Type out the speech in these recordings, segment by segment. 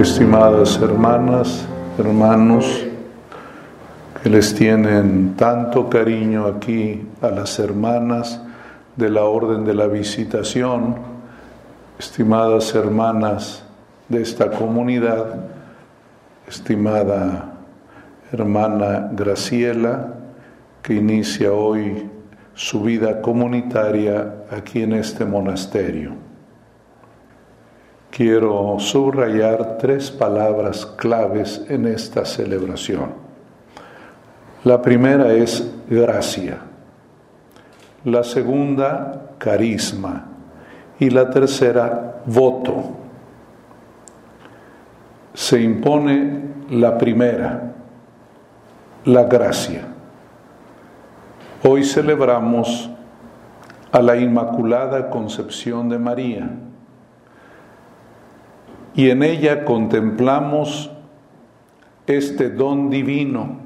estimadas hermanas, hermanos, que les tienen tanto cariño aquí a las hermanas de la Orden de la Visitación, estimadas hermanas de esta comunidad, estimada hermana Graciela, que inicia hoy su vida comunitaria aquí en este monasterio quiero subrayar tres palabras claves en esta celebración. La primera es gracia, la segunda carisma y la tercera voto. Se impone la primera, la gracia. Hoy celebramos a la Inmaculada Concepción de María y en ella contemplamos este don divino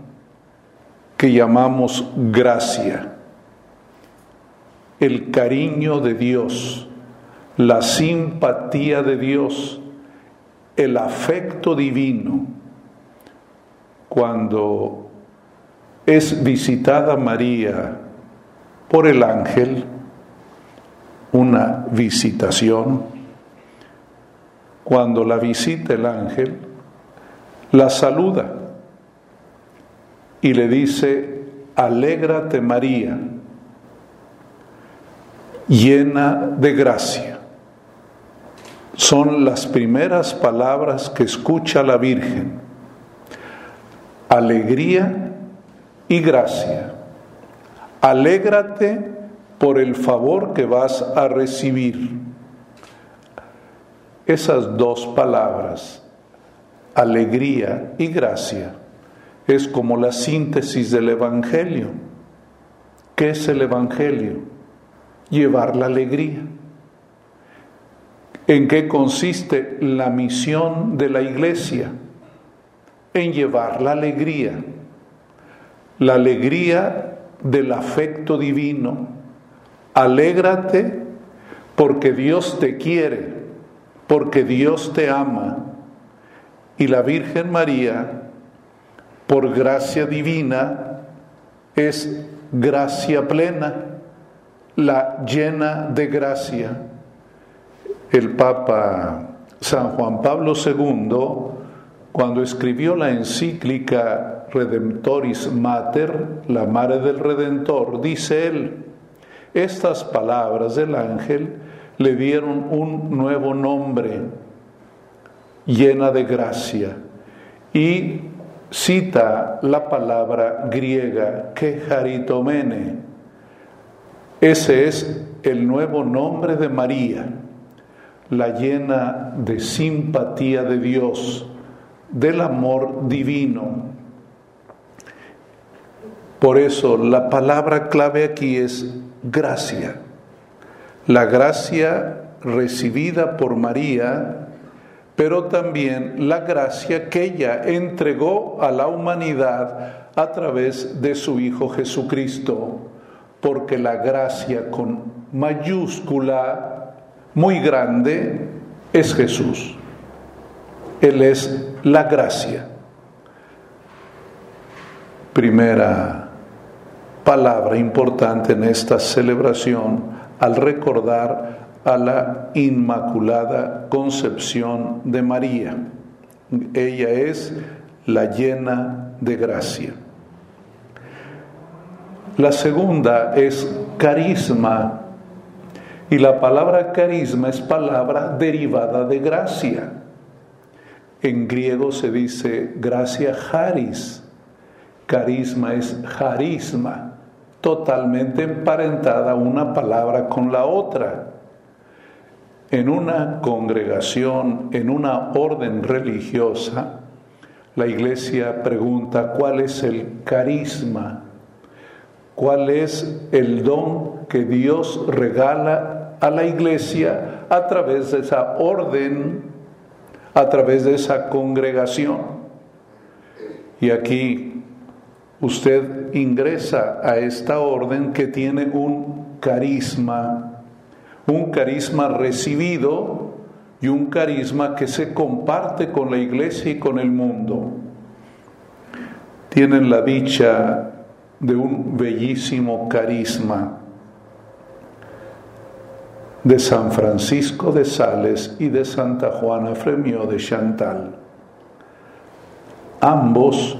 que llamamos gracia, el cariño de Dios, la simpatía de Dios, el afecto divino. Cuando es visitada María por el ángel, una visitación, cuando la visita el ángel, la saluda y le dice, alégrate María, llena de gracia. Son las primeras palabras que escucha la Virgen. Alegría y gracia. Alégrate por el favor que vas a recibir. Esas dos palabras, alegría y gracia, es como la síntesis del Evangelio. ¿Qué es el Evangelio? Llevar la alegría. ¿En qué consiste la misión de la iglesia? En llevar la alegría, la alegría del afecto divino. Alégrate porque Dios te quiere porque Dios te ama y la Virgen María, por gracia divina, es gracia plena, la llena de gracia. El Papa San Juan Pablo II, cuando escribió la encíclica Redemptoris Mater, la Madre del Redentor, dice él, estas palabras del ángel le dieron un nuevo nombre, llena de gracia. Y cita la palabra griega quejaritomene. Ese es el nuevo nombre de María, la llena de simpatía de Dios, del amor divino. Por eso la palabra clave aquí es gracia la gracia recibida por María, pero también la gracia que ella entregó a la humanidad a través de su Hijo Jesucristo, porque la gracia con mayúscula muy grande es Jesús. Él es la gracia. Primera palabra importante en esta celebración al recordar a la Inmaculada Concepción de María. Ella es la llena de gracia. La segunda es carisma. Y la palabra carisma es palabra derivada de gracia. En griego se dice gracia charis. Carisma es charisma totalmente emparentada una palabra con la otra. En una congregación, en una orden religiosa, la iglesia pregunta cuál es el carisma, cuál es el don que Dios regala a la iglesia a través de esa orden, a través de esa congregación. Y aquí usted ingresa a esta orden que tiene un carisma, un carisma recibido y un carisma que se comparte con la iglesia y con el mundo. Tienen la dicha de un bellísimo carisma de San Francisco de Sales y de Santa Juana Fremio de Chantal. Ambos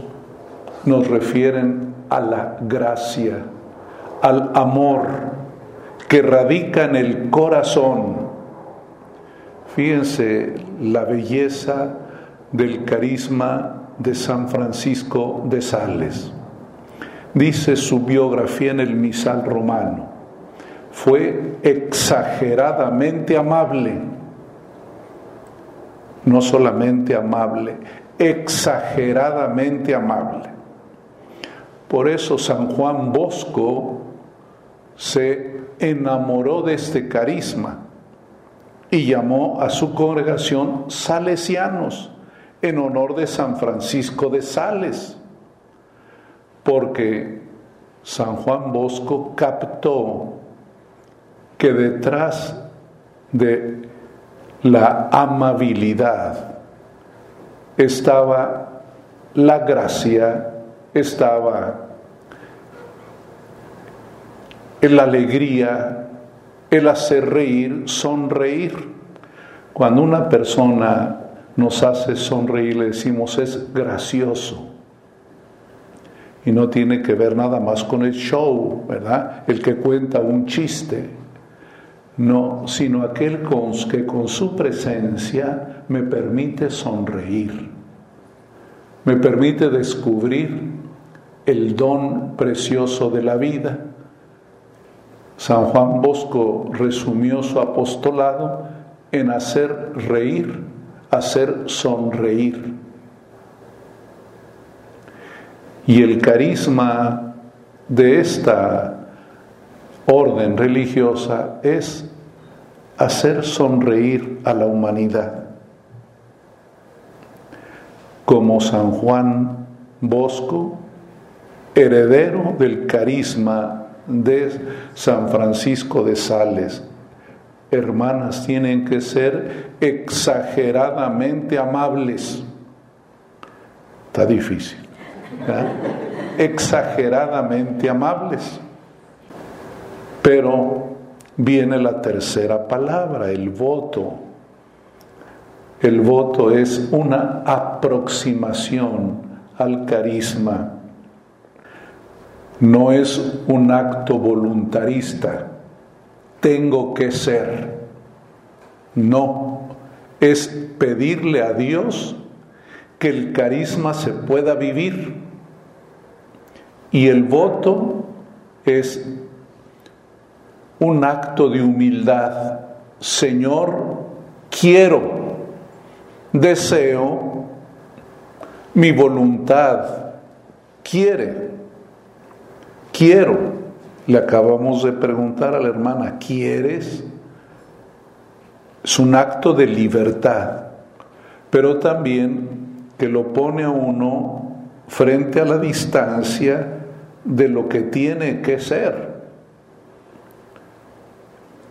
nos refieren a la gracia, al amor que radica en el corazón. Fíjense la belleza del carisma de San Francisco de Sales. Dice su biografía en el misal romano, fue exageradamente amable, no solamente amable, exageradamente amable. Por eso San Juan Bosco se enamoró de este carisma y llamó a su congregación salesianos en honor de San Francisco de Sales, porque San Juan Bosco captó que detrás de la amabilidad estaba la gracia, estaba la alegría, el hacer reír, sonreír. Cuando una persona nos hace sonreír, le decimos es gracioso. Y no tiene que ver nada más con el show, ¿verdad? El que cuenta un chiste. No, sino aquel que con su presencia me permite sonreír, me permite descubrir el don precioso de la vida San Juan Bosco resumió su apostolado en hacer reír, hacer sonreír. Y el carisma de esta orden religiosa es hacer sonreír a la humanidad. Como San Juan Bosco, heredero del carisma de San Francisco de Sales. Hermanas, tienen que ser exageradamente amables. Está difícil. Exageradamente amables. Pero viene la tercera palabra, el voto. El voto es una aproximación al carisma no es un acto voluntarista, tengo que ser. No, es pedirle a Dios que el carisma se pueda vivir. Y el voto es un acto de humildad. Señor, quiero, deseo, mi voluntad quiere Quiero. Le acabamos de preguntar a la hermana, ¿quieres? Es un acto de libertad, pero también que lo pone a uno frente a la distancia de lo que tiene que ser.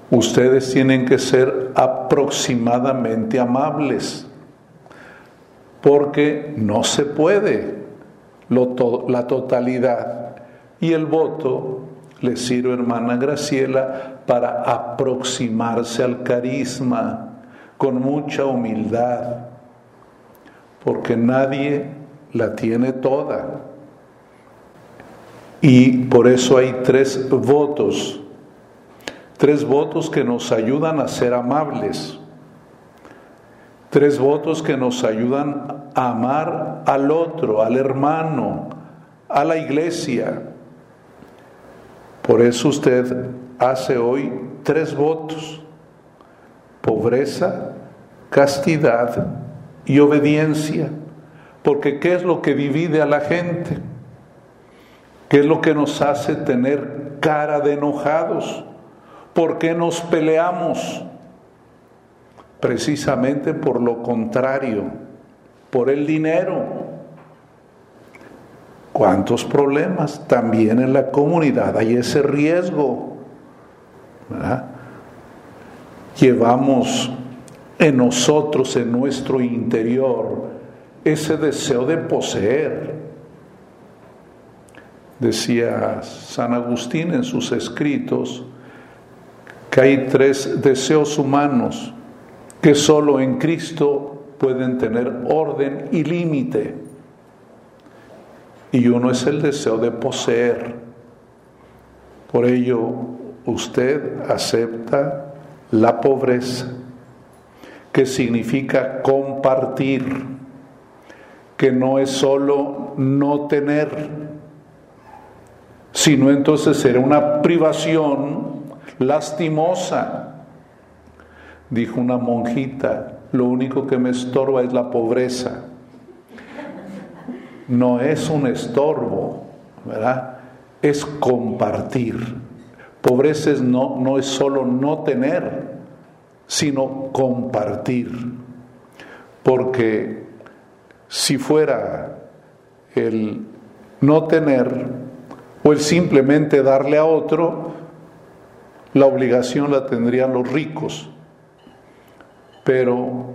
Ustedes tienen que ser aproximadamente amables, porque no se puede la totalidad. Y el voto le sirve, hermana Graciela, para aproximarse al carisma con mucha humildad, porque nadie la tiene toda. Y por eso hay tres votos, tres votos que nos ayudan a ser amables, tres votos que nos ayudan a amar al otro, al hermano, a la iglesia, por eso usted hace hoy tres votos, pobreza, castidad y obediencia. Porque ¿qué es lo que divide a la gente? ¿Qué es lo que nos hace tener cara de enojados? ¿Por qué nos peleamos? Precisamente por lo contrario, por el dinero, ¿Cuántos problemas? También en la comunidad hay ese riesgo. Llevamos en nosotros, en nuestro interior, ese deseo de poseer. Decía San Agustín en sus escritos que hay tres deseos humanos que solo en Cristo pueden tener orden y límite. Y uno es el deseo de poseer. Por ello, usted acepta la pobreza, que significa compartir, que no es solo no tener, sino entonces será una privación lastimosa. Dijo una monjita, lo único que me estorba es la pobreza. No es un estorbo, ¿verdad? Es compartir. Pobreza no, no es solo no tener, sino compartir. Porque si fuera el no tener o el simplemente darle a otro, la obligación la tendrían los ricos. Pero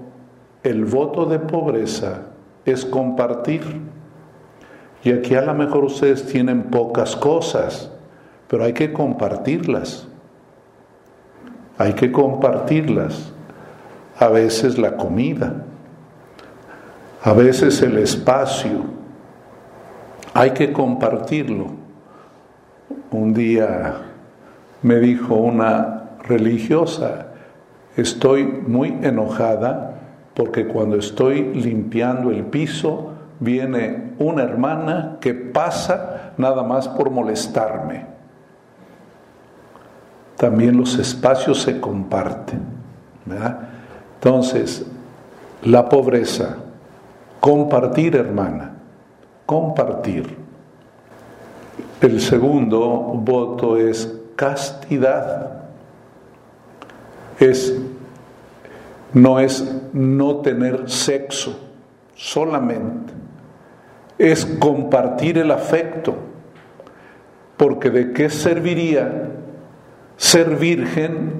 el voto de pobreza es compartir. Y aquí a lo mejor ustedes tienen pocas cosas, pero hay que compartirlas. Hay que compartirlas. A veces la comida, a veces el espacio. Hay que compartirlo. Un día me dijo una religiosa, estoy muy enojada porque cuando estoy limpiando el piso viene una hermana que pasa nada más por molestarme también los espacios se comparten. Entonces, la pobreza, compartir, hermana, compartir. El segundo voto es castidad. Es no es no tener sexo solamente, es compartir el afecto, porque de qué serviría ser virgen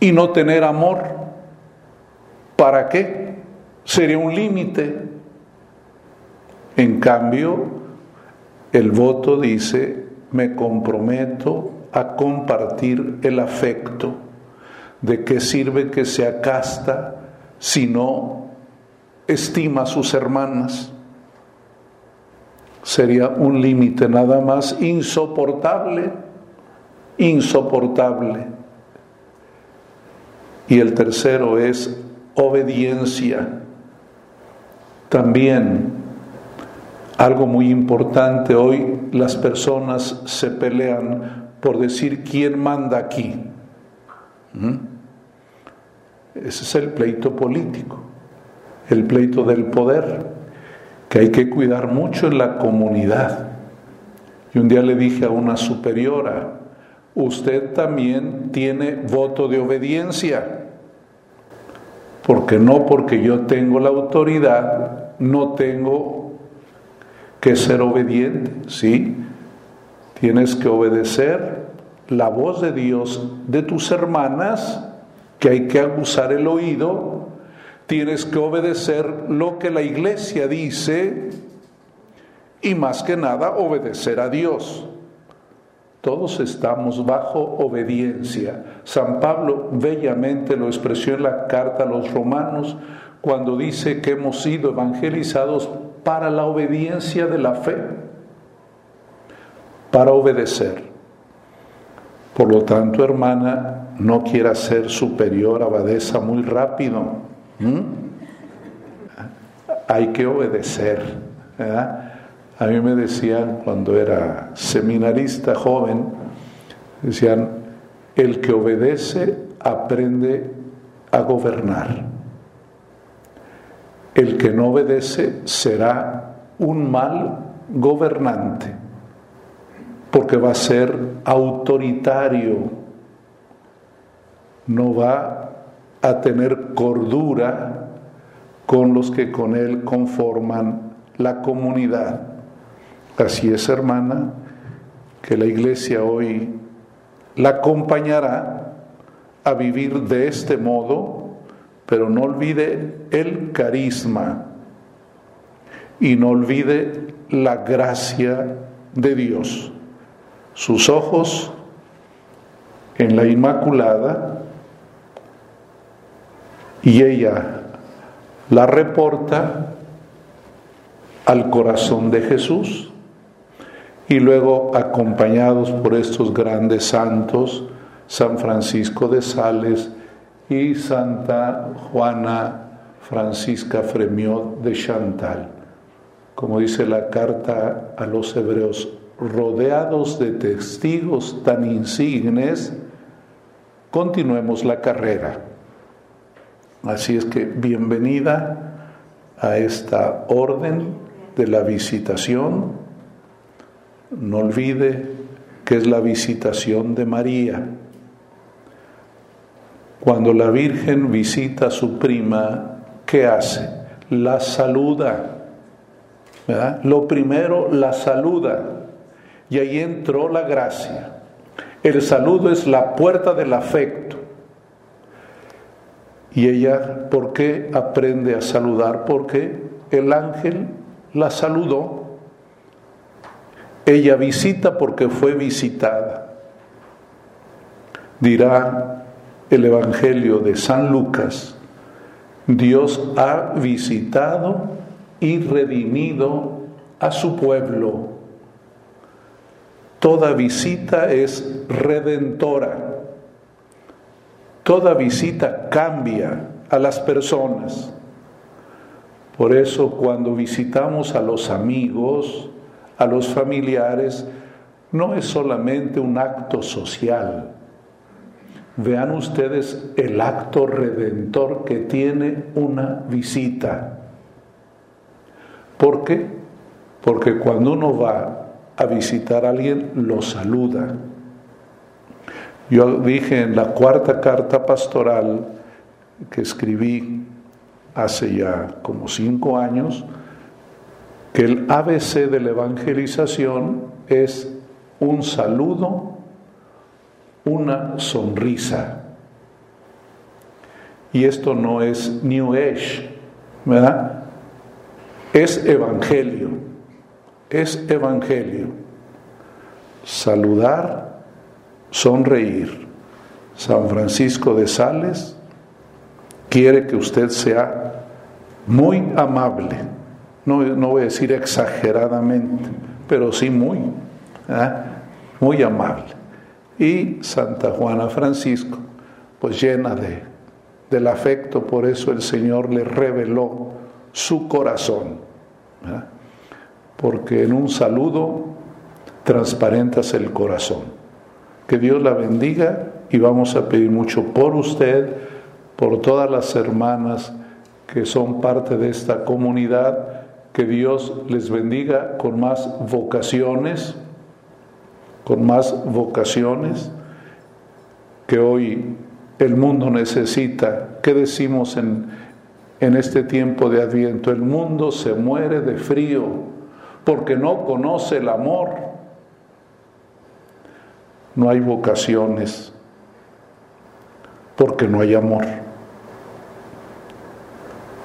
y no tener amor. ¿Para qué? Sería un límite. En cambio, el voto dice, me comprometo a compartir el afecto. ¿De qué sirve que sea casta si no estima a sus hermanas? Sería un límite nada más insoportable insoportable. Y el tercero es obediencia. También algo muy importante, hoy las personas se pelean por decir quién manda aquí. ¿Mm? Ese es el pleito político, el pleito del poder, que hay que cuidar mucho en la comunidad. Y un día le dije a una superiora, usted también tiene voto de obediencia. Porque no porque yo tengo la autoridad, no tengo que ser obediente, ¿sí? Tienes que obedecer la voz de Dios de tus hermanas, que hay que abusar el oído, tienes que obedecer lo que la iglesia dice y más que nada obedecer a Dios. Todos estamos bajo obediencia. San Pablo bellamente lo expresó en la carta a los romanos cuando dice que hemos sido evangelizados para la obediencia de la fe, para obedecer. Por lo tanto, hermana, no quiera ser superior abadesa muy rápido. Hay que obedecer. A mí me decían cuando era seminarista joven, decían, el que obedece aprende a gobernar. El que no obedece será un mal gobernante, porque va a ser autoritario, no va a tener cordura con los que con él conforman la comunidad. Así es, hermana, que la iglesia hoy la acompañará a vivir de este modo, pero no olvide el carisma y no olvide la gracia de Dios. Sus ojos en la Inmaculada y ella la reporta al corazón de Jesús y luego acompañados por estos grandes santos, San Francisco de Sales y Santa Juana Francisca Fremiot de Chantal. Como dice la carta a los hebreos, rodeados de testigos tan insignes, continuemos la carrera. Así es que bienvenida a esta orden de la visitación. No olvide que es la visitación de María. Cuando la Virgen visita a su prima, ¿qué hace? La saluda. Lo primero, la saluda. Y ahí entró la gracia. El saludo es la puerta del afecto. Y ella, ¿por qué aprende a saludar? Porque el ángel la saludó. Ella visita porque fue visitada. Dirá el Evangelio de San Lucas, Dios ha visitado y redimido a su pueblo. Toda visita es redentora. Toda visita cambia a las personas. Por eso cuando visitamos a los amigos, a los familiares, no es solamente un acto social. Vean ustedes el acto redentor que tiene una visita. ¿Por qué? Porque cuando uno va a visitar a alguien, lo saluda. Yo dije en la cuarta carta pastoral que escribí hace ya como cinco años, que el ABC de la evangelización es un saludo, una sonrisa. Y esto no es New Age, ¿verdad? Es evangelio, es evangelio. Saludar, sonreír. San Francisco de Sales quiere que usted sea muy amable, no, no voy a decir exageradamente, pero sí muy, ¿eh? muy amable. Y Santa Juana Francisco, pues llena de, del afecto, por eso el Señor le reveló su corazón, ¿eh? porque en un saludo transparentas el corazón. Que Dios la bendiga y vamos a pedir mucho por usted, por todas las hermanas que son parte de esta comunidad, que Dios les bendiga con más vocaciones, con más vocaciones que hoy el mundo necesita. ¿Qué decimos en, en este tiempo de adviento? El mundo se muere de frío porque no conoce el amor. No hay vocaciones porque no hay amor.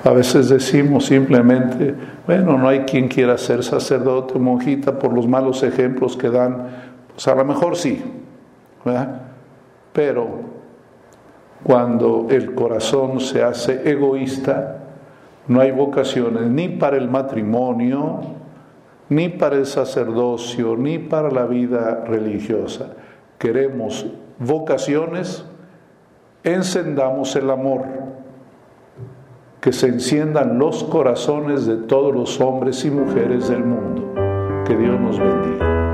A veces decimos simplemente, bueno, no hay quien quiera ser sacerdote o monjita por los malos ejemplos que dan. Pues a lo mejor sí, ¿verdad? Pero cuando el corazón se hace egoísta, no hay vocaciones ni para el matrimonio, ni para el sacerdocio, ni para la vida religiosa. Queremos vocaciones, encendamos el amor que se enciendan los corazones de todos los hombres y mujeres del mundo. Que Dios nos bendiga.